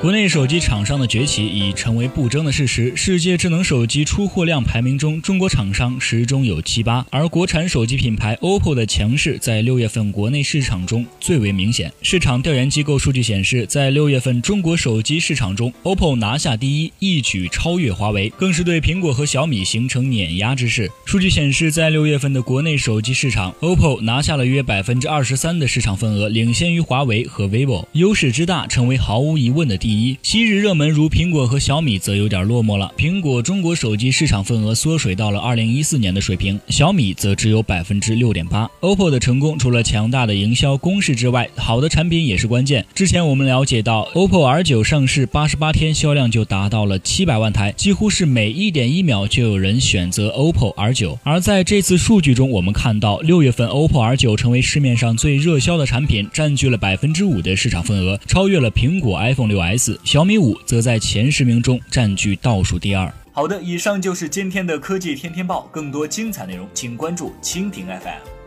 国内手机厂商的崛起已成为不争的事实。世界智能手机出货量排名中，中国厂商始终有七八，而国产手机品牌 OPPO 的强势在六月份国内市场中最为明显。市场调研机构数据显示，在六月份中国手机市场中，OPPO 拿下第一，一举超越华为，更是对苹果和小米形成碾压之势。数据显示，在六月份的国内手机市场，OPPO 拿下了约百分之二十三的市场份额，领先于华为和 vivo，优势之大，成为毫无疑问的第。第一，昔日热门如苹果和小米则有点落寞了。苹果中国手机市场份额缩水到了二零一四年的水平，小米则只有百分之六点八。OPPO 的成功除了强大的营销攻势之外，好的产品也是关键。之前我们了解到，OPPO R9 上市八十八天销量就达到了七百万台，几乎是每一点一秒就有人选择 OPPO R9。而在这次数据中，我们看到六月份 OPPO R9 成为市面上最热销的产品，占据了百分之五的市场份额，超越了苹果 iPhone 6s。小米五则在前十名中占据倒数第二。好的，以上就是今天的科技天天报，更多精彩内容，请关注蜻蜓 FM。